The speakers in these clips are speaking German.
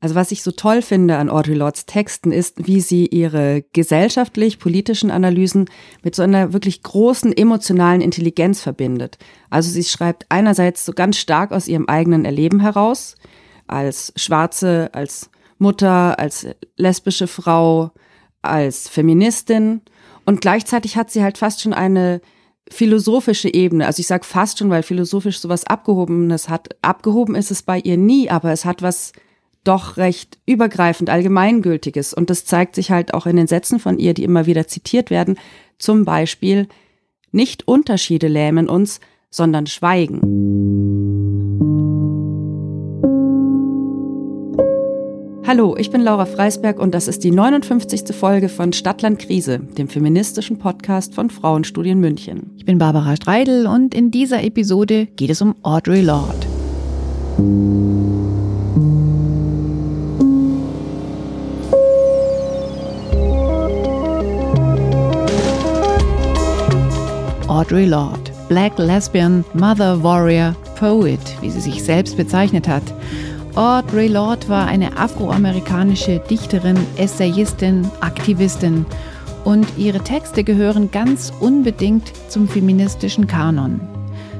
Also was ich so toll finde an Audre Lords Texten ist, wie sie ihre gesellschaftlich-politischen Analysen mit so einer wirklich großen emotionalen Intelligenz verbindet. Also sie schreibt einerseits so ganz stark aus ihrem eigenen Erleben heraus, als Schwarze, als Mutter, als lesbische Frau, als Feministin und gleichzeitig hat sie halt fast schon eine philosophische Ebene. Also ich sage fast schon, weil philosophisch sowas Abgehobenes hat. Abgehoben ist es bei ihr nie, aber es hat was doch recht übergreifend allgemeingültiges. Und das zeigt sich halt auch in den Sätzen von ihr, die immer wieder zitiert werden. Zum Beispiel, nicht Unterschiede lähmen uns, sondern Schweigen. Hallo, ich bin Laura Freisberg und das ist die 59. Folge von Stadtland Krise, dem feministischen Podcast von Frauenstudien München. Ich bin Barbara Streidel und in dieser Episode geht es um Audre Lorde. Audre Lorde, Black Lesbian, Mother Warrior, Poet, wie sie sich selbst bezeichnet hat. Audre Lorde war eine afroamerikanische Dichterin, Essayistin, Aktivistin und ihre Texte gehören ganz unbedingt zum feministischen Kanon.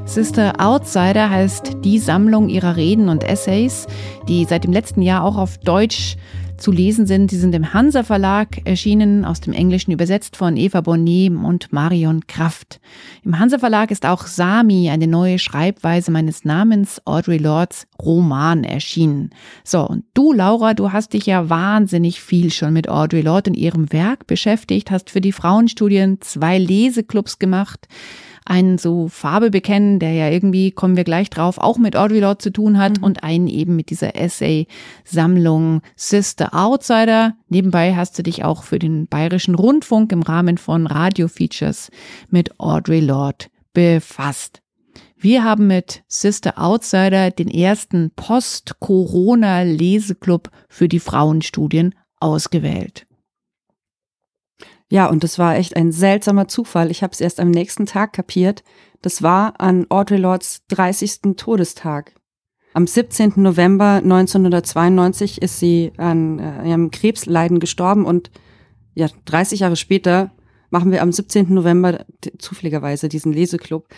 Sister Outsider heißt die Sammlung ihrer Reden und Essays, die seit dem letzten Jahr auch auf Deutsch zu lesen sind. Sie sind im Hansa Verlag erschienen, aus dem Englischen übersetzt von Eva Bonnet und Marion Kraft. Im Hansa Verlag ist auch Sami, eine neue Schreibweise meines Namens, Audrey Lords Roman erschienen. So, und du, Laura, du hast dich ja wahnsinnig viel schon mit Audrey Lorde und ihrem Werk beschäftigt, hast für die Frauenstudien zwei Leseclubs gemacht einen so Farbe bekennen, der ja irgendwie, kommen wir gleich drauf, auch mit Audre Lorde zu tun hat mhm. und einen eben mit dieser Essay-Sammlung Sister Outsider. Nebenbei hast du dich auch für den Bayerischen Rundfunk im Rahmen von Radio-Features mit Audre Lorde befasst. Wir haben mit Sister Outsider den ersten Post-Corona-Leseclub für die Frauenstudien ausgewählt. Ja, und das war echt ein seltsamer Zufall. Ich habe es erst am nächsten Tag kapiert. Das war an Audre Lords 30. Todestag. Am 17. November 1992 ist sie an äh, ihrem Krebsleiden gestorben und ja, 30 Jahre später machen wir am 17. November zufälligerweise diesen Leseclub.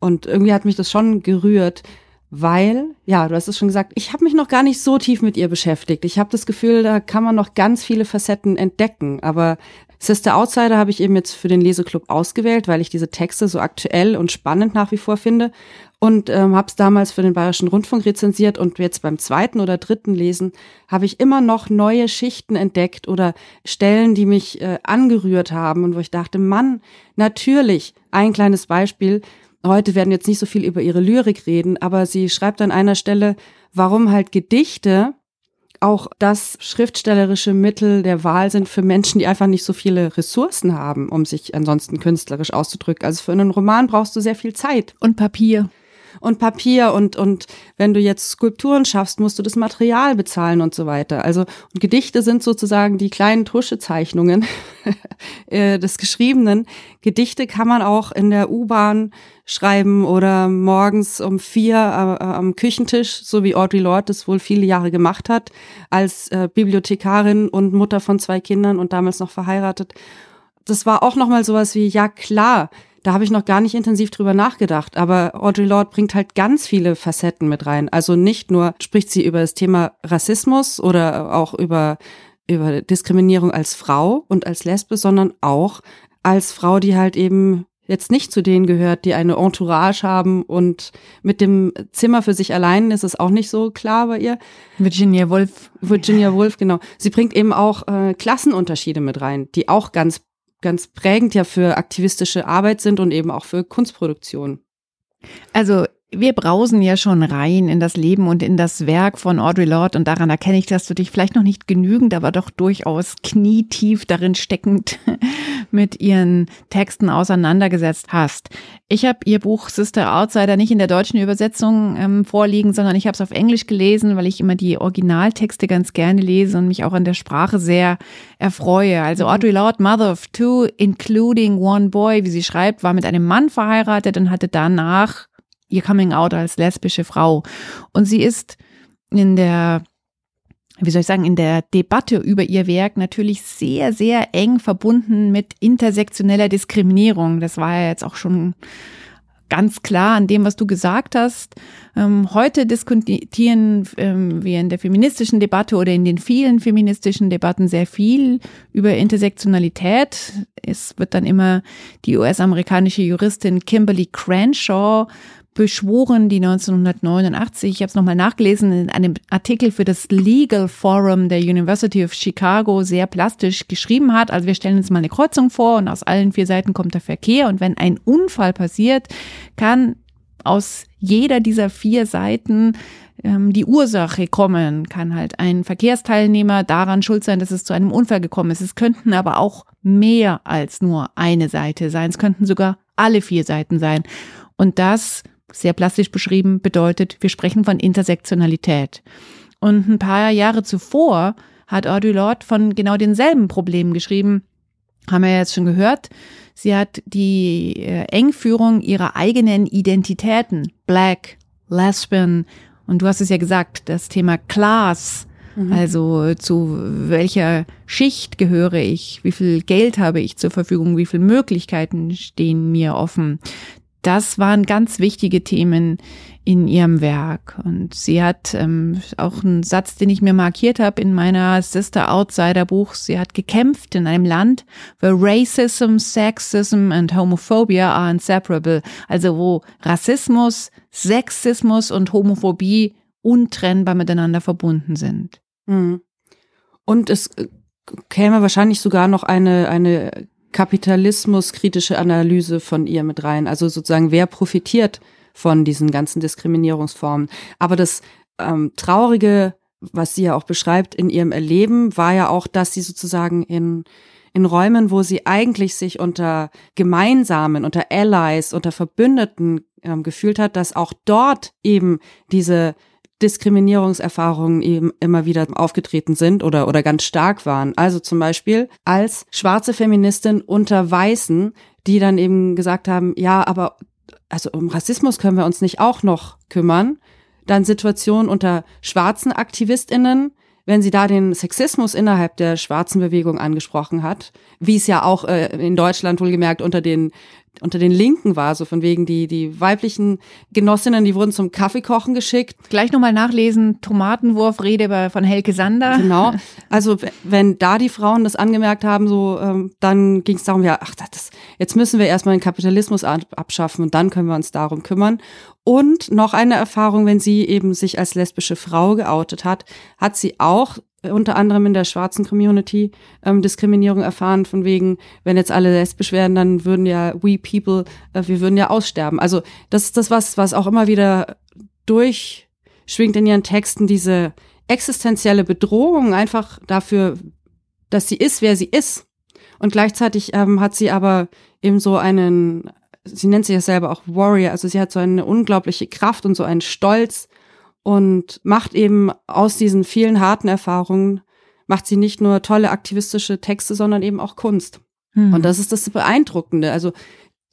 Und irgendwie hat mich das schon gerührt, weil, ja, du hast es schon gesagt, ich habe mich noch gar nicht so tief mit ihr beschäftigt. Ich habe das Gefühl, da kann man noch ganz viele Facetten entdecken. Aber Sister Outsider habe ich eben jetzt für den Leseclub ausgewählt, weil ich diese Texte so aktuell und spannend nach wie vor finde. Und ähm, habe es damals für den Bayerischen Rundfunk rezensiert und jetzt beim zweiten oder dritten Lesen habe ich immer noch neue Schichten entdeckt oder Stellen, die mich äh, angerührt haben und wo ich dachte, Mann, natürlich, ein kleines Beispiel, heute werden jetzt nicht so viel über ihre Lyrik reden, aber sie schreibt an einer Stelle, warum halt Gedichte auch das schriftstellerische Mittel der Wahl sind für Menschen, die einfach nicht so viele Ressourcen haben, um sich ansonsten künstlerisch auszudrücken. Also für einen Roman brauchst du sehr viel Zeit. Und Papier und Papier und, und wenn du jetzt Skulpturen schaffst, musst du das Material bezahlen und so weiter. Also, und Gedichte sind sozusagen die kleinen Tuschezeichnungen äh, des Geschriebenen. Gedichte kann man auch in der U-Bahn schreiben oder morgens um vier äh, am Küchentisch, so wie Audre Lorde das wohl viele Jahre gemacht hat, als äh, Bibliothekarin und Mutter von zwei Kindern und damals noch verheiratet. Das war auch nochmal sowas wie, ja klar, da habe ich noch gar nicht intensiv drüber nachgedacht. Aber Audre Lorde bringt halt ganz viele Facetten mit rein. Also nicht nur spricht sie über das Thema Rassismus oder auch über, über Diskriminierung als Frau und als Lesbe, sondern auch als Frau, die halt eben jetzt nicht zu denen gehört, die eine Entourage haben und mit dem Zimmer für sich allein ist es auch nicht so klar bei ihr. Virginia Woolf. Virginia Woolf, genau. Sie bringt eben auch äh, Klassenunterschiede mit rein, die auch ganz ganz prägend ja für aktivistische Arbeit sind und eben auch für Kunstproduktion. Also wir brausen ja schon rein in das Leben und in das Werk von Audre Lorde und daran erkenne ich, dass du dich vielleicht noch nicht genügend, aber doch durchaus knietief darin steckend mit ihren Texten auseinandergesetzt hast. Ich habe ihr Buch Sister Outsider nicht in der deutschen Übersetzung ähm, vorliegen, sondern ich habe es auf Englisch gelesen, weil ich immer die Originaltexte ganz gerne lese und mich auch an der Sprache sehr erfreue. Also mhm. Audre Lorde, Mother of Two, including one boy, wie sie schreibt, war mit einem Mann verheiratet und hatte danach ihr Coming Out als lesbische Frau. Und sie ist in der wie soll ich sagen, in der Debatte über ihr Werk natürlich sehr, sehr eng verbunden mit intersektioneller Diskriminierung. Das war ja jetzt auch schon ganz klar an dem, was du gesagt hast. Ähm, heute diskutieren ähm, wir in der feministischen Debatte oder in den vielen feministischen Debatten sehr viel über Intersektionalität. Es wird dann immer die US-amerikanische Juristin Kimberly Crenshaw beschworen, die 1989, ich habe es nochmal nachgelesen, in einem Artikel für das Legal Forum der University of Chicago sehr plastisch geschrieben hat. Also wir stellen uns mal eine Kreuzung vor und aus allen vier Seiten kommt der Verkehr und wenn ein Unfall passiert, kann aus jeder dieser vier Seiten ähm, die Ursache kommen, kann halt ein Verkehrsteilnehmer daran schuld sein, dass es zu einem Unfall gekommen ist. Es könnten aber auch mehr als nur eine Seite sein. Es könnten sogar alle vier Seiten sein. Und das sehr plastisch beschrieben, bedeutet, wir sprechen von Intersektionalität. Und ein paar Jahre zuvor hat Audre Lorde von genau denselben Problemen geschrieben, haben wir jetzt schon gehört. Sie hat die äh, Engführung ihrer eigenen Identitäten, Black, Lesbian, und du hast es ja gesagt, das Thema Class, mhm. also zu welcher Schicht gehöre ich, wie viel Geld habe ich zur Verfügung, wie viele Möglichkeiten stehen mir offen das waren ganz wichtige Themen in ihrem Werk. Und sie hat ähm, auch einen Satz, den ich mir markiert habe in meiner Sister Outsider Buch. Sie hat gekämpft in einem Land, where Racism, Sexism and Homophobia are inseparable. Also wo Rassismus, Sexismus und Homophobie untrennbar miteinander verbunden sind. Mhm. Und es äh, käme wahrscheinlich sogar noch eine, eine kapitalismuskritische Analyse von ihr mit rein. Also sozusagen, wer profitiert von diesen ganzen Diskriminierungsformen. Aber das ähm, Traurige, was sie ja auch beschreibt in ihrem Erleben, war ja auch, dass sie sozusagen in in Räumen, wo sie eigentlich sich unter Gemeinsamen, unter Allies, unter Verbündeten ähm, gefühlt hat, dass auch dort eben diese Diskriminierungserfahrungen eben immer wieder aufgetreten sind oder, oder ganz stark waren. Also zum Beispiel als schwarze Feministin unter Weißen, die dann eben gesagt haben, ja, aber also um Rassismus können wir uns nicht auch noch kümmern. Dann Situationen unter schwarzen AktivistInnen, wenn sie da den Sexismus innerhalb der schwarzen Bewegung angesprochen hat, wie es ja auch äh, in Deutschland wohlgemerkt unter den unter den Linken war, so von wegen die, die weiblichen Genossinnen, die wurden zum Kaffeekochen geschickt. Gleich nochmal nachlesen, Tomatenwurfrede von Helke Sander. Genau. Also wenn da die Frauen das angemerkt haben, so, ähm, dann ging es darum, ja, ach, das, jetzt müssen wir erstmal den Kapitalismus abschaffen und dann können wir uns darum kümmern. Und noch eine Erfahrung, wenn sie eben sich als lesbische Frau geoutet hat, hat sie auch unter anderem in der schwarzen Community ähm, Diskriminierung erfahren, von wegen, wenn jetzt alle lesbisch werden, dann würden ja we people, äh, wir würden ja aussterben. Also das ist das, was, was auch immer wieder durchschwingt in ihren Texten, diese existenzielle Bedrohung einfach dafür, dass sie ist, wer sie ist. Und gleichzeitig ähm, hat sie aber eben so einen, sie nennt sich ja selber auch Warrior, also sie hat so eine unglaubliche Kraft und so einen Stolz, und macht eben aus diesen vielen harten Erfahrungen, macht sie nicht nur tolle aktivistische Texte, sondern eben auch Kunst. Mhm. Und das ist das Beeindruckende. Also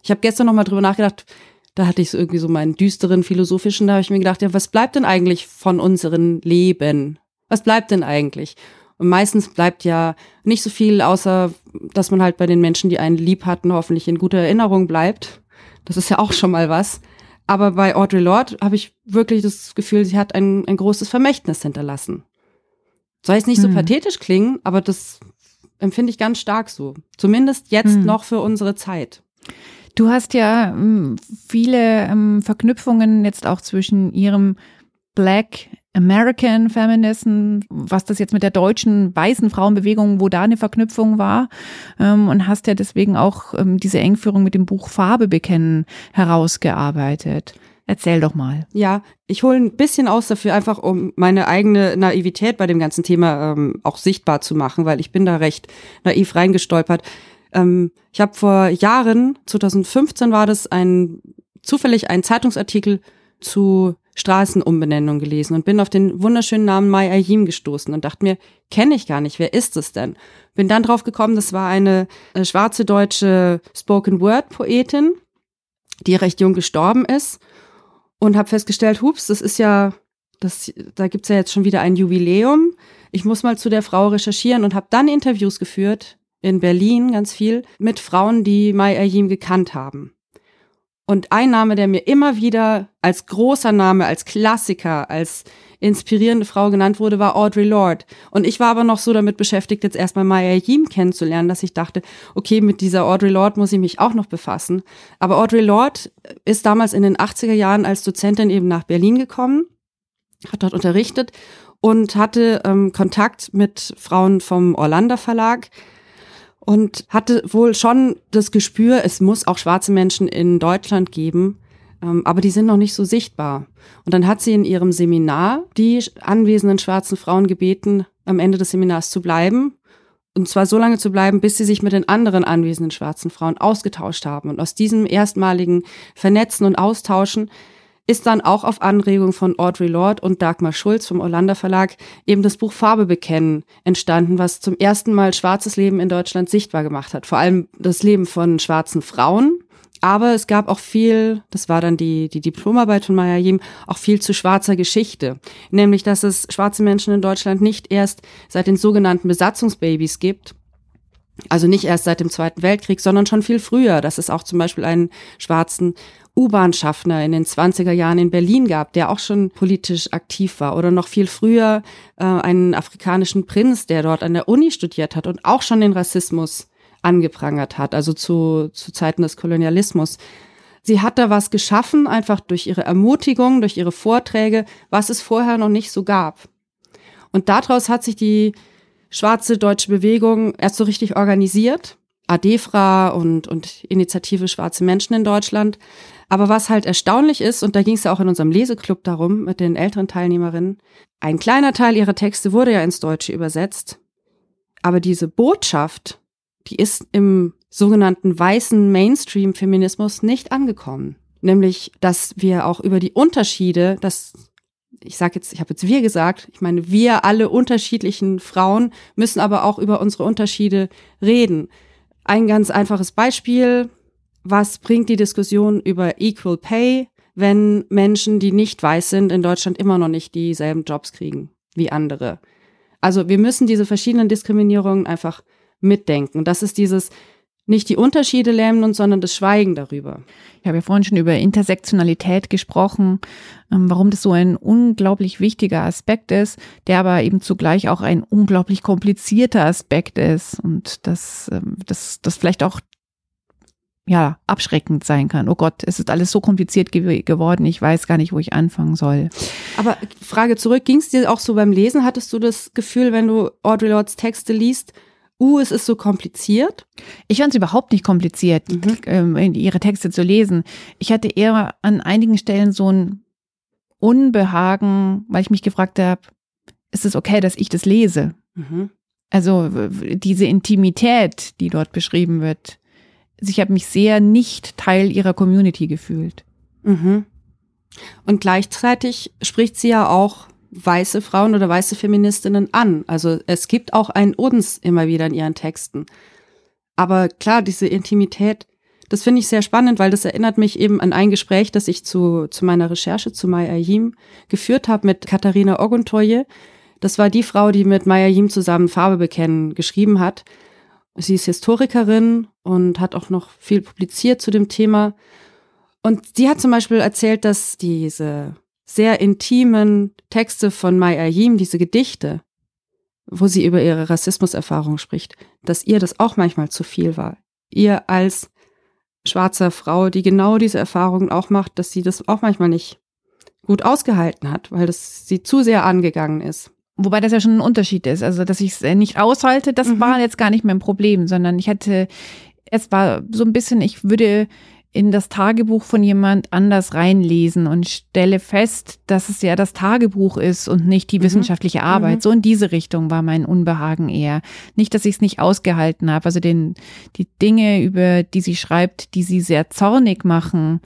ich habe gestern noch mal drüber nachgedacht, da hatte ich so irgendwie so meinen düsteren philosophischen, da habe ich mir gedacht, ja, was bleibt denn eigentlich von unseren Leben? Was bleibt denn eigentlich? Und meistens bleibt ja nicht so viel, außer dass man halt bei den Menschen, die einen lieb hatten, hoffentlich in guter Erinnerung bleibt. Das ist ja auch schon mal was. Aber bei Audre Lorde habe ich wirklich das Gefühl, sie hat ein, ein großes Vermächtnis hinterlassen. Soll es nicht so hm. pathetisch klingen, aber das empfinde ich ganz stark so. Zumindest jetzt hm. noch für unsere Zeit. Du hast ja ähm, viele ähm, Verknüpfungen jetzt auch zwischen ihrem Black American Feminism, was das jetzt mit der deutschen weißen Frauenbewegung, wo da eine Verknüpfung war, ähm, und hast ja deswegen auch ähm, diese Engführung mit dem Buch Farbe bekennen herausgearbeitet. Erzähl doch mal. Ja, ich hole ein bisschen aus dafür, einfach um meine eigene Naivität bei dem ganzen Thema ähm, auch sichtbar zu machen, weil ich bin da recht naiv reingestolpert. Ähm, ich habe vor Jahren, 2015 war das, ein zufällig einen Zeitungsartikel zu Straßenumbenennung gelesen und bin auf den wunderschönen Namen Mai Ayim gestoßen und dachte mir, kenne ich gar nicht, wer ist es denn? Bin dann drauf gekommen, das war eine äh, schwarze deutsche Spoken Word Poetin, die recht jung gestorben ist und habe festgestellt, hups, das ist ja, das, da gibt's ja jetzt schon wieder ein Jubiläum. ich muss mal zu der Frau recherchieren und habe dann Interviews geführt in Berlin ganz viel mit Frauen, die Mai Ayim gekannt haben. Und ein Name, der mir immer wieder als großer Name, als Klassiker, als inspirierende Frau genannt wurde, war Audre Lorde. Und ich war aber noch so damit beschäftigt, jetzt erstmal Maya Yim kennenzulernen, dass ich dachte, okay, mit dieser Audre Lorde muss ich mich auch noch befassen. Aber Audre Lorde ist damals in den 80er Jahren als Dozentin eben nach Berlin gekommen, hat dort unterrichtet und hatte ähm, Kontakt mit Frauen vom Orlando Verlag, und hatte wohl schon das Gespür, es muss auch schwarze Menschen in Deutschland geben, ähm, aber die sind noch nicht so sichtbar. Und dann hat sie in ihrem Seminar die anwesenden schwarzen Frauen gebeten, am Ende des Seminars zu bleiben. Und zwar so lange zu bleiben, bis sie sich mit den anderen anwesenden schwarzen Frauen ausgetauscht haben. Und aus diesem erstmaligen Vernetzen und Austauschen ist dann auch auf Anregung von Audre Lorde und Dagmar Schulz vom Orlando Verlag eben das Buch Farbe bekennen entstanden, was zum ersten Mal schwarzes Leben in Deutschland sichtbar gemacht hat. Vor allem das Leben von schwarzen Frauen. Aber es gab auch viel, das war dann die, die Diplomarbeit von Maya Yim, auch viel zu schwarzer Geschichte. Nämlich, dass es schwarze Menschen in Deutschland nicht erst seit den sogenannten Besatzungsbabys gibt, also nicht erst seit dem Zweiten Weltkrieg, sondern schon viel früher, dass es auch zum Beispiel einen schwarzen U-Bahn-Schaffner in den 20er Jahren in Berlin gab, der auch schon politisch aktiv war. Oder noch viel früher äh, einen afrikanischen Prinz, der dort an der Uni studiert hat und auch schon den Rassismus angeprangert hat, also zu, zu Zeiten des Kolonialismus. Sie hat da was geschaffen, einfach durch ihre Ermutigung, durch ihre Vorträge, was es vorher noch nicht so gab. Und daraus hat sich die schwarze deutsche Bewegung erst so richtig organisiert. ADEFRA und, und Initiative Schwarze Menschen in Deutschland. Aber was halt erstaunlich ist, und da ging es ja auch in unserem Leseclub darum mit den älteren Teilnehmerinnen, ein kleiner Teil ihrer Texte wurde ja ins Deutsche übersetzt. Aber diese Botschaft, die ist im sogenannten weißen Mainstream-Feminismus nicht angekommen. Nämlich, dass wir auch über die Unterschiede, dass ich sage jetzt, ich habe jetzt wir gesagt, ich meine, wir alle unterschiedlichen Frauen müssen aber auch über unsere Unterschiede reden. Ein ganz einfaches Beispiel, was bringt die Diskussion über Equal Pay, wenn Menschen, die nicht weiß sind, in Deutschland immer noch nicht dieselben Jobs kriegen wie andere? Also wir müssen diese verschiedenen Diskriminierungen einfach mitdenken. Das ist dieses nicht die Unterschiede lähmen uns, sondern das Schweigen darüber. Ich habe ja vorhin schon über Intersektionalität gesprochen, ähm, warum das so ein unglaublich wichtiger Aspekt ist, der aber eben zugleich auch ein unglaublich komplizierter Aspekt ist und das, ähm, das, das vielleicht auch ja, abschreckend sein kann. Oh Gott, es ist alles so kompliziert ge geworden, ich weiß gar nicht, wo ich anfangen soll. Aber Frage zurück, ging es dir auch so beim Lesen? Hattest du das Gefühl, wenn du Audre Lords Texte liest, uh, es ist so kompliziert? Ich fand es überhaupt nicht kompliziert, mhm. ähm, ihre Texte zu lesen. Ich hatte eher an einigen Stellen so ein Unbehagen, weil ich mich gefragt habe, ist es okay, dass ich das lese? Mhm. Also diese Intimität, die dort beschrieben wird, also ich habe mich sehr nicht Teil ihrer Community gefühlt. Mhm. Und gleichzeitig spricht sie ja auch weiße Frauen oder weiße Feministinnen an. Also es gibt auch ein uns immer wieder in ihren Texten. Aber klar, diese Intimität, das finde ich sehr spannend, weil das erinnert mich eben an ein Gespräch, das ich zu, zu meiner Recherche zu Mai Ayim geführt habe mit Katharina Oguntoye. Das war die Frau, die mit Mai Ayim zusammen Farbe bekennen geschrieben hat. Sie ist Historikerin und hat auch noch viel publiziert zu dem Thema. Und sie hat zum Beispiel erzählt, dass diese sehr intimen Texte von Mai Ayim, diese Gedichte, wo sie über ihre Rassismuserfahrung spricht, dass ihr das auch manchmal zu viel war. Ihr als schwarzer Frau, die genau diese Erfahrungen auch macht, dass sie das auch manchmal nicht gut ausgehalten hat, weil das sie zu sehr angegangen ist. Wobei das ja schon ein Unterschied ist. Also, dass ich es äh, nicht aushalte, das mhm. war jetzt gar nicht mein Problem, sondern ich hatte, es war so ein bisschen, ich würde in das Tagebuch von jemand anders reinlesen und stelle fest, dass es ja das Tagebuch ist und nicht die mhm. wissenschaftliche Arbeit. Mhm. So in diese Richtung war mein Unbehagen eher. Nicht, dass ich es nicht ausgehalten habe. Also den, die Dinge, über die sie schreibt, die sie sehr zornig machen.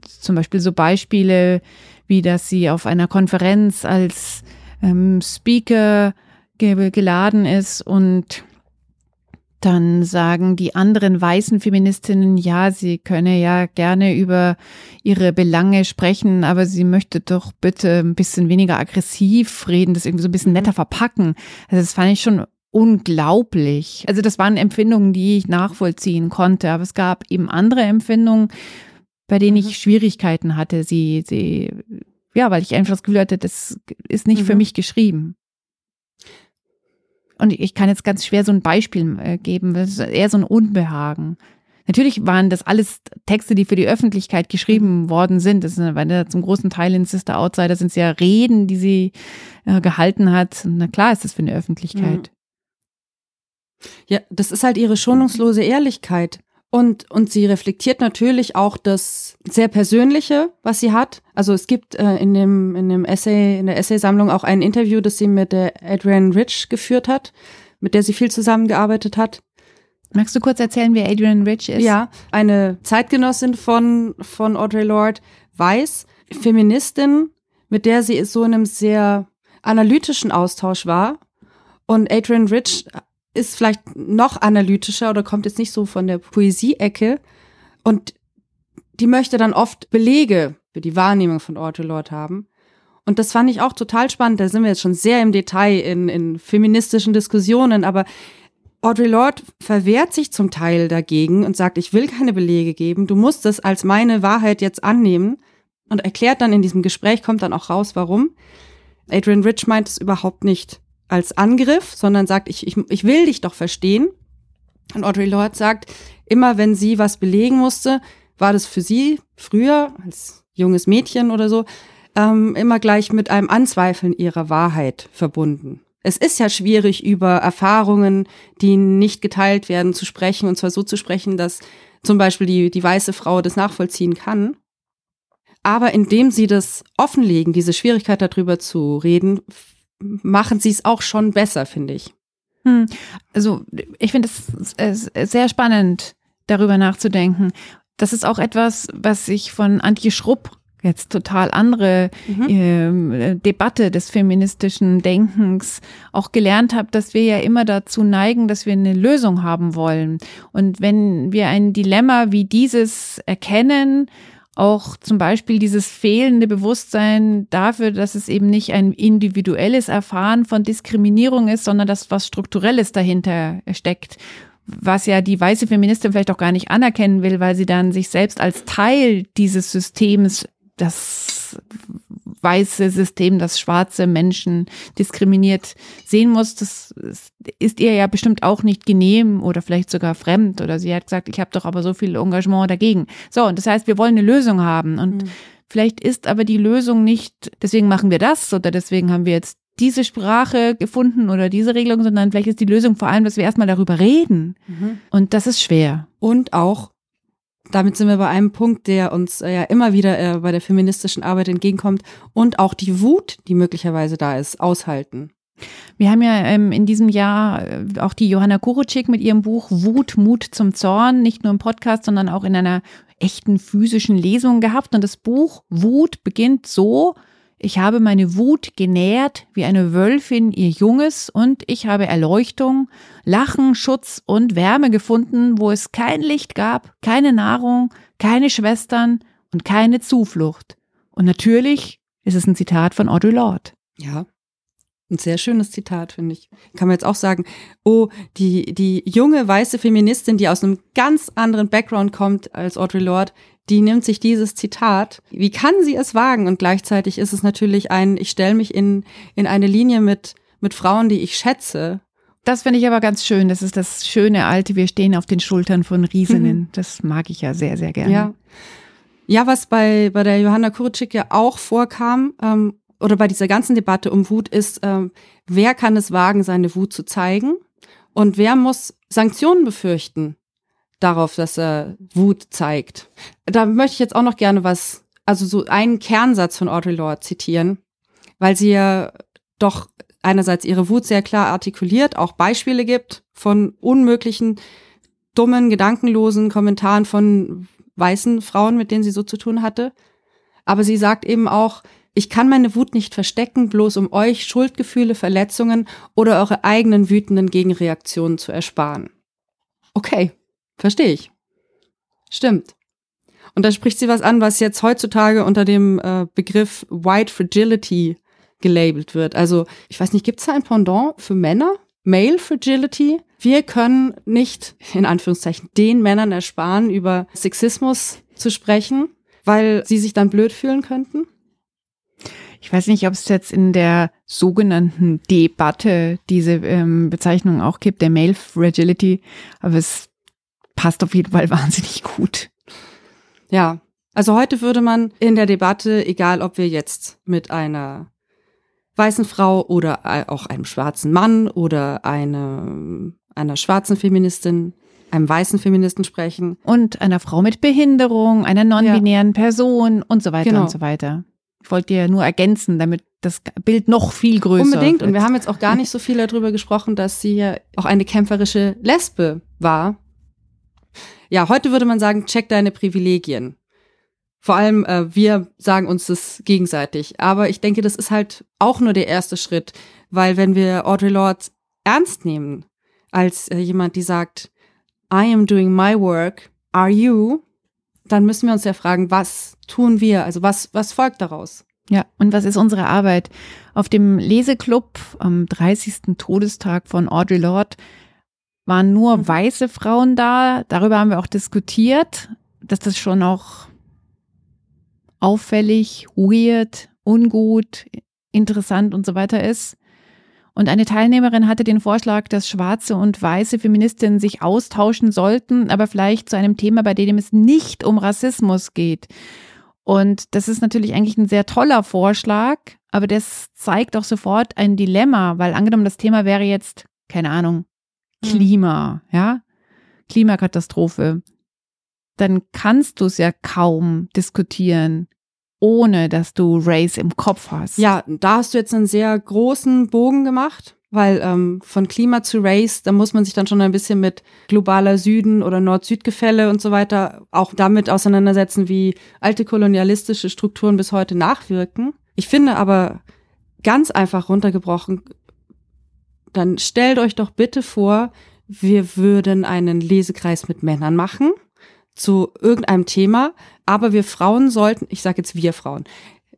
Zum Beispiel so Beispiele, wie dass sie auf einer Konferenz als ähm, Speaker ge geladen ist und Dann sagen die anderen weißen Feministinnen, ja, sie könne ja gerne über ihre Belange sprechen, aber sie möchte doch bitte ein bisschen weniger aggressiv reden, das irgendwie so ein bisschen netter verpacken. Also das fand ich schon unglaublich. Also das waren Empfindungen, die ich nachvollziehen konnte, aber es gab eben andere Empfindungen, bei denen ich mhm. Schwierigkeiten hatte, sie, sie, ja, weil ich einfach das Gefühl hatte, das ist nicht mhm. für mich geschrieben. Und ich kann jetzt ganz schwer so ein Beispiel äh, geben, das ist eher so ein Unbehagen. Natürlich waren das alles Texte, die für die Öffentlichkeit geschrieben worden sind. Das ist, weil zum großen Teil in Sister Outsider sind es ja Reden, die sie äh, gehalten hat. Na klar ist das für eine Öffentlichkeit. Ja, das ist halt ihre schonungslose Ehrlichkeit. Und, und sie reflektiert natürlich auch das sehr Persönliche, was sie hat. Also es gibt äh, in dem, in dem Essay, in der Essaysammlung auch ein Interview, das sie mit der Adrienne Rich geführt hat, mit der sie viel zusammengearbeitet hat. Magst du kurz erzählen, wer Adrienne Rich ist? Ja, eine Zeitgenossin von, von Audre Lorde, weiß, Feministin, mit der sie so in einem sehr analytischen Austausch war. Und Adrienne Rich ist vielleicht noch analytischer oder kommt jetzt nicht so von der Poesie-Ecke und die möchte dann oft Belege für die Wahrnehmung von Audre Lorde haben. Und das fand ich auch total spannend. Da sind wir jetzt schon sehr im Detail in, in feministischen Diskussionen, aber Audre Lorde verwehrt sich zum Teil dagegen und sagt, ich will keine Belege geben, du musst es als meine Wahrheit jetzt annehmen und erklärt dann in diesem Gespräch, kommt dann auch raus, warum. Adrian Rich meint es überhaupt nicht als Angriff, sondern sagt, ich, ich, ich will dich doch verstehen. Und Audre Lorde sagt, immer wenn sie was belegen musste, war das für sie früher als junges Mädchen oder so ähm, immer gleich mit einem Anzweifeln ihrer Wahrheit verbunden. Es ist ja schwierig, über Erfahrungen, die nicht geteilt werden, zu sprechen und zwar so zu sprechen, dass zum Beispiel die, die weiße Frau das nachvollziehen kann. Aber indem sie das offenlegen, diese Schwierigkeit darüber zu reden, machen sie es auch schon besser, finde ich. Hm. Also ich finde es sehr spannend, darüber nachzudenken. Das ist auch etwas, was ich von Antje Schrupp jetzt total andere mhm. äh, Debatte des feministischen Denkens auch gelernt habe, dass wir ja immer dazu neigen, dass wir eine Lösung haben wollen. Und wenn wir ein Dilemma wie dieses erkennen, auch zum Beispiel dieses fehlende Bewusstsein dafür, dass es eben nicht ein individuelles Erfahren von Diskriminierung ist, sondern dass was Strukturelles dahinter steckt. Was ja die weiße Feministin vielleicht auch gar nicht anerkennen will, weil sie dann sich selbst als Teil dieses Systems, das weiße System, das schwarze Menschen diskriminiert sehen muss, das ist ihr ja bestimmt auch nicht genehm oder vielleicht sogar fremd. Oder sie hat gesagt, ich habe doch aber so viel Engagement dagegen. So, und das heißt, wir wollen eine Lösung haben. Und mhm. vielleicht ist aber die Lösung nicht, deswegen machen wir das oder deswegen haben wir jetzt diese Sprache gefunden oder diese Regelung, sondern vielleicht ist die Lösung vor allem, dass wir erstmal darüber reden. Mhm. Und das ist schwer. Und auch damit sind wir bei einem Punkt, der uns äh, ja immer wieder äh, bei der feministischen Arbeit entgegenkommt und auch die Wut, die möglicherweise da ist, aushalten. Wir haben ja ähm, in diesem Jahr äh, auch die Johanna Kurucik mit ihrem Buch Wut, Mut zum Zorn, nicht nur im Podcast, sondern auch in einer echten physischen Lesung gehabt. Und das Buch Wut beginnt so, ich habe meine Wut genährt wie eine Wölfin ihr Junges und ich habe Erleuchtung, Lachen, Schutz und Wärme gefunden, wo es kein Licht gab, keine Nahrung, keine Schwestern und keine Zuflucht. Und natürlich ist es ein Zitat von Audre Lorde. Ja. Ein sehr schönes Zitat, finde ich. Kann man jetzt auch sagen, oh, die, die junge weiße Feministin, die aus einem ganz anderen Background kommt als Audre Lorde, die nimmt sich dieses Zitat. Wie kann sie es wagen? Und gleichzeitig ist es natürlich ein, ich stelle mich in, in eine Linie mit, mit Frauen, die ich schätze. Das finde ich aber ganz schön. Das ist das schöne alte, wir stehen auf den Schultern von Riesinnen. Mhm. Das mag ich ja sehr, sehr gerne. Ja. Ja, was bei, bei der Johanna Kuritschik ja auch vorkam, ähm, oder bei dieser ganzen Debatte um Wut ist, ähm, wer kann es wagen, seine Wut zu zeigen? Und wer muss Sanktionen befürchten? darauf, dass er Wut zeigt. Da möchte ich jetzt auch noch gerne was, also so einen Kernsatz von Audre Lorde zitieren, weil sie ja doch einerseits ihre Wut sehr klar artikuliert, auch Beispiele gibt von unmöglichen, dummen, gedankenlosen Kommentaren von weißen Frauen, mit denen sie so zu tun hatte. Aber sie sagt eben auch, ich kann meine Wut nicht verstecken, bloß um euch Schuldgefühle, Verletzungen oder eure eigenen wütenden Gegenreaktionen zu ersparen. Okay, verstehe ich. Stimmt. Und da spricht sie was an, was jetzt heutzutage unter dem äh, Begriff White Fragility gelabelt wird. Also, ich weiß nicht, gibt es da ein Pendant für Männer? Male Fragility? Wir können nicht, in Anführungszeichen, den Männern ersparen, über Sexismus zu sprechen, weil sie sich dann blöd fühlen könnten? Ich weiß nicht, ob es jetzt in der sogenannten Debatte diese ähm, Bezeichnung auch gibt, der Male Fragility, aber es passt auf jeden Fall wahnsinnig gut. Ja, also heute würde man in der Debatte, egal ob wir jetzt mit einer weißen Frau oder auch einem schwarzen Mann oder eine, einer schwarzen Feministin, einem weißen Feministen sprechen. Und einer Frau mit Behinderung, einer non-binären ja. Person und so weiter genau. und so weiter. Ich wollte dir nur ergänzen, damit das Bild noch viel größer Unbedingt. Wird. Und wir haben jetzt auch gar nicht so viel darüber gesprochen, dass sie ja auch eine kämpferische Lesbe war. Ja, heute würde man sagen, check deine Privilegien. Vor allem, äh, wir sagen uns das gegenseitig. Aber ich denke, das ist halt auch nur der erste Schritt, weil wenn wir Audre Lorde ernst nehmen, als äh, jemand, die sagt, I am doing my work, are you? Dann müssen wir uns ja fragen, was tun wir? Also was, was folgt daraus? Ja, und was ist unsere Arbeit? Auf dem Leseklub am 30. Todestag von Audre Lorde waren nur mhm. weiße Frauen da. Darüber haben wir auch diskutiert, dass das schon auch auffällig, weird, ungut, interessant und so weiter ist. Und eine Teilnehmerin hatte den Vorschlag, dass schwarze und weiße Feministinnen sich austauschen sollten, aber vielleicht zu einem Thema, bei dem es nicht um Rassismus geht. Und das ist natürlich eigentlich ein sehr toller Vorschlag, aber das zeigt auch sofort ein Dilemma, weil angenommen das Thema wäre jetzt, keine Ahnung, hm. Klima, ja, Klimakatastrophe, dann kannst du es ja kaum diskutieren, ohne dass du Race im Kopf hast. Ja, da hast du jetzt einen sehr großen Bogen gemacht, weil ähm, von Klima zu Race, da muss man sich dann schon ein bisschen mit globaler Süden oder Nord-Süd-Gefälle und so weiter auch damit auseinandersetzen, wie alte kolonialistische Strukturen bis heute nachwirken. Ich finde aber ganz einfach runtergebrochen, dann stellt euch doch bitte vor, wir würden einen Lesekreis mit Männern machen zu irgendeinem Thema, aber wir Frauen sollten, ich sage jetzt wir Frauen,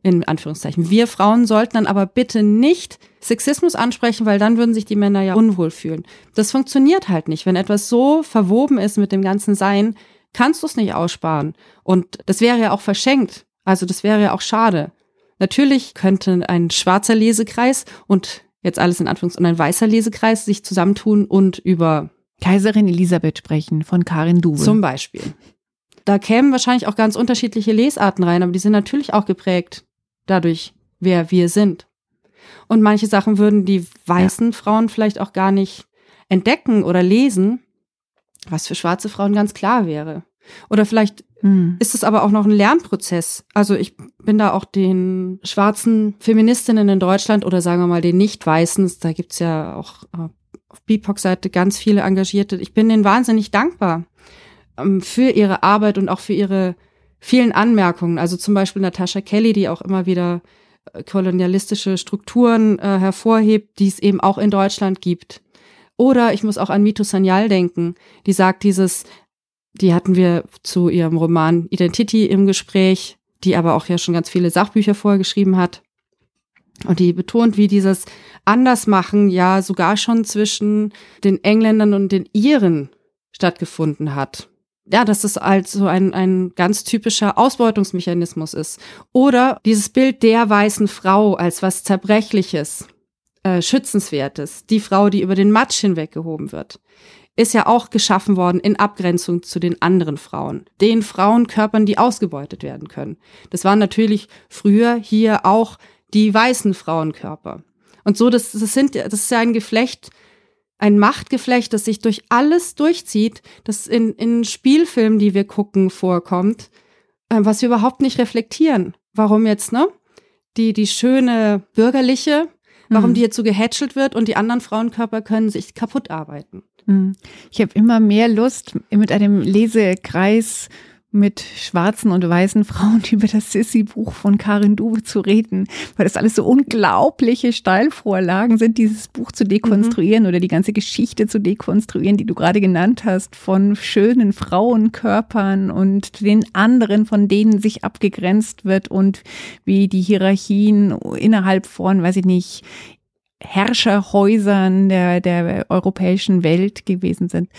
in Anführungszeichen, wir Frauen sollten dann aber bitte nicht Sexismus ansprechen, weil dann würden sich die Männer ja unwohl fühlen. Das funktioniert halt nicht. Wenn etwas so verwoben ist mit dem ganzen Sein, kannst du es nicht aussparen. Und das wäre ja auch verschenkt. Also das wäre ja auch schade. Natürlich könnte ein schwarzer Lesekreis und jetzt alles in Anführungszeichen und ein weißer Lesekreis sich zusammentun und über Kaiserin Elisabeth sprechen von Karin Duwe. Zum Beispiel. Da kämen wahrscheinlich auch ganz unterschiedliche Lesarten rein, aber die sind natürlich auch geprägt dadurch, wer wir sind. Und manche Sachen würden die weißen ja. Frauen vielleicht auch gar nicht entdecken oder lesen, was für schwarze Frauen ganz klar wäre. Oder vielleicht mhm. ist es aber auch noch ein Lernprozess. Also ich bin da auch den schwarzen Feministinnen in Deutschland oder sagen wir mal den nicht-weißen, da gibt's ja auch äh, auf BIPOC-Seite ganz viele Engagierte. Ich bin denen wahnsinnig dankbar für ihre Arbeit und auch für ihre vielen Anmerkungen. Also zum Beispiel Natascha Kelly, die auch immer wieder äh, kolonialistische Strukturen äh, hervorhebt, die es eben auch in Deutschland gibt. Oder ich muss auch an Mito Sanyal denken, die sagt dieses, die hatten wir zu ihrem Roman Identity im Gespräch, die aber auch ja schon ganz viele Sachbücher vorgeschrieben hat. Und die betont, wie dieses Andersmachen ja sogar schon zwischen den Engländern und den Iren stattgefunden hat. Ja, dass das also ein, ein ganz typischer Ausbeutungsmechanismus ist. Oder dieses Bild der weißen Frau als was Zerbrechliches, äh, Schützenswertes, die Frau, die über den Matsch hinweggehoben wird, ist ja auch geschaffen worden in Abgrenzung zu den anderen Frauen, den Frauenkörpern, die ausgebeutet werden können. Das waren natürlich früher hier auch die weißen Frauenkörper. Und so, das, das, sind, das ist ja ein Geflecht, ein Machtgeflecht, das sich durch alles durchzieht, das in, in Spielfilmen, die wir gucken, vorkommt, äh, was wir überhaupt nicht reflektieren. Warum jetzt, ne? Die, die schöne bürgerliche, warum mhm. die jetzt so gehätschelt wird und die anderen Frauenkörper können sich kaputt arbeiten. Mhm. Ich habe immer mehr Lust, mit einem Lesekreis mit schwarzen und weißen Frauen über das Sissy-Buch von Karin Dube zu reden, weil das alles so unglaubliche Steilvorlagen sind, dieses Buch zu dekonstruieren mhm. oder die ganze Geschichte zu dekonstruieren, die du gerade genannt hast, von schönen Frauenkörpern und den anderen, von denen sich abgegrenzt wird und wie die Hierarchien innerhalb von, weiß ich nicht, Herrscherhäusern der, der europäischen Welt gewesen sind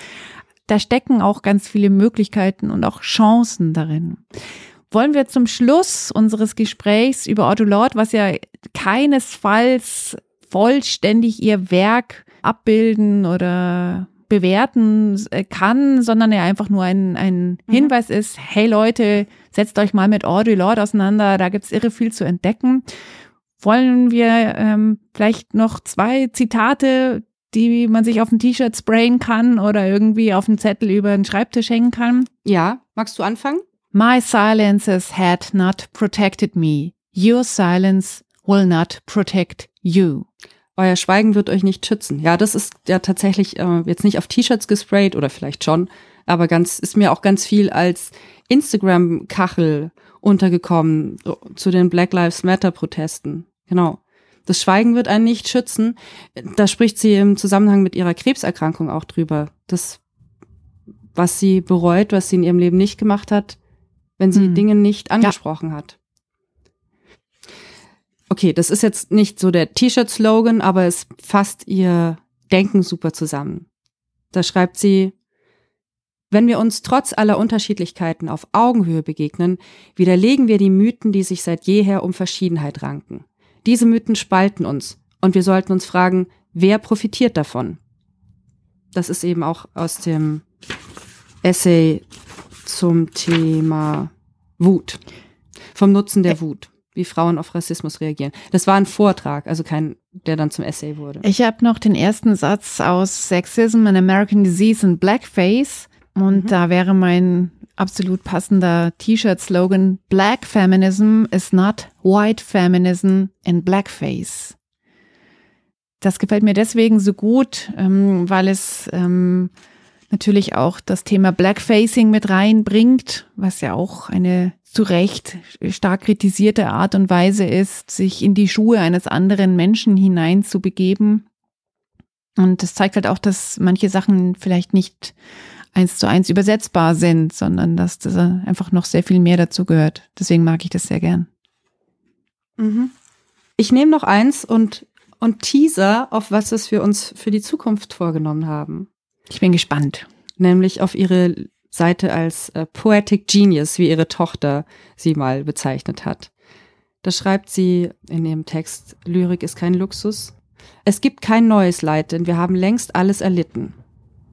da stecken auch ganz viele Möglichkeiten und auch Chancen darin. Wollen wir zum Schluss unseres Gesprächs über Otto Lord, was ja keinesfalls vollständig ihr Werk abbilden oder bewerten äh, kann, sondern er einfach nur ein, ein mhm. Hinweis ist, hey Leute, setzt euch mal mit Audre Lorde auseinander, da gibt's irre viel zu entdecken. Wollen wir ähm, vielleicht noch zwei Zitate die man sich auf ein T-Shirt sprayen kann oder irgendwie auf einen Zettel über den Schreibtisch hängen kann? Ja, magst du anfangen? My silences had not protected me. Your silence will not protect you. Euer Schweigen wird euch nicht schützen. Ja, das ist ja tatsächlich äh, jetzt nicht auf T-Shirts gesprayt oder vielleicht schon, aber ganz ist mir auch ganz viel als Instagram-Kachel untergekommen zu den Black Lives Matter Protesten. Genau. Das Schweigen wird einen nicht schützen. Da spricht sie im Zusammenhang mit ihrer Krebserkrankung auch drüber. Das, was sie bereut, was sie in ihrem Leben nicht gemacht hat, wenn sie hm. Dinge nicht angesprochen ja. hat. Okay, das ist jetzt nicht so der T-Shirt-Slogan, aber es fasst ihr Denken super zusammen. Da schreibt sie, wenn wir uns trotz aller Unterschiedlichkeiten auf Augenhöhe begegnen, widerlegen wir die Mythen, die sich seit jeher um Verschiedenheit ranken. Diese Mythen spalten uns und wir sollten uns fragen, wer profitiert davon? Das ist eben auch aus dem Essay zum Thema Wut. Vom Nutzen der Wut, wie Frauen auf Rassismus reagieren. Das war ein Vortrag, also kein, der dann zum Essay wurde. Ich habe noch den ersten Satz aus Sexism and American Disease and Blackface. Und mhm. da wäre mein absolut passender T-Shirt-Slogan. Black Feminism is not white feminism in blackface. Das gefällt mir deswegen so gut, ähm, weil es ähm, natürlich auch das Thema Blackfacing mit reinbringt, was ja auch eine zu Recht stark kritisierte Art und Weise ist, sich in die Schuhe eines anderen Menschen hineinzubegeben. Und das zeigt halt auch, dass manche Sachen vielleicht nicht eins zu eins übersetzbar sind, sondern dass das einfach noch sehr viel mehr dazu gehört. Deswegen mag ich das sehr gern. Mhm. Ich nehme noch eins und, und Teaser, auf was es wir uns für die Zukunft vorgenommen haben. Ich bin gespannt. Nämlich auf ihre Seite als äh, Poetic Genius, wie ihre Tochter sie mal bezeichnet hat. Da schreibt sie in ihrem Text, Lyrik ist kein Luxus. Es gibt kein neues Leid, denn wir haben längst alles erlitten.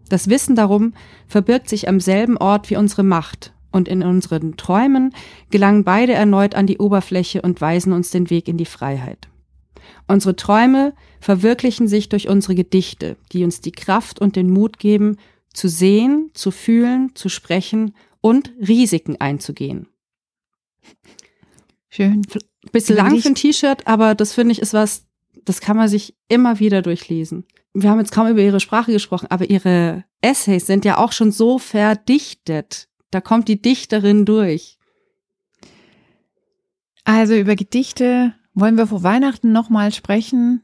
Das Wissen darum verbirgt sich am selben Ort wie unsere Macht, und in unseren Träumen gelangen beide erneut an die Oberfläche und weisen uns den Weg in die Freiheit. Unsere Träume verwirklichen sich durch unsere Gedichte, die uns die Kraft und den Mut geben, zu sehen, zu fühlen, zu sprechen und Risiken einzugehen. Schön. Bisschen lang für ein T-Shirt, aber das finde ich ist was, das kann man sich immer wieder durchlesen wir haben jetzt kaum über ihre Sprache gesprochen, aber ihre Essays sind ja auch schon so verdichtet. Da kommt die Dichterin durch. Also über Gedichte wollen wir vor Weihnachten nochmal sprechen.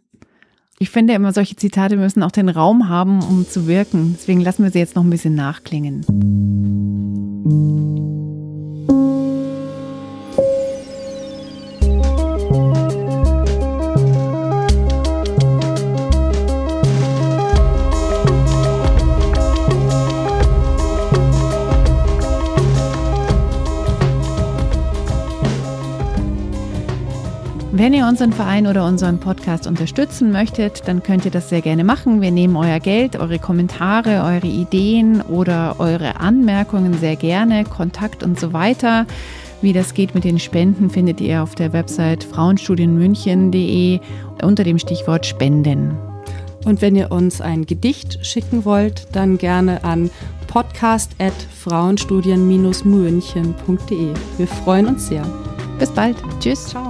Ich finde immer, solche Zitate müssen auch den Raum haben, um zu wirken. Deswegen lassen wir sie jetzt noch ein bisschen nachklingen. Wenn ihr unseren Verein oder unseren Podcast unterstützen möchtet, dann könnt ihr das sehr gerne machen. Wir nehmen euer Geld, eure Kommentare, eure Ideen oder eure Anmerkungen sehr gerne, Kontakt und so weiter. Wie das geht mit den Spenden, findet ihr auf der Website frauenstudienmünchen.de unter dem Stichwort Spenden. Und wenn ihr uns ein Gedicht schicken wollt, dann gerne an podcast.frauenstudien-münchen.de. Wir freuen uns sehr. Bis bald. Tschüss. Ciao.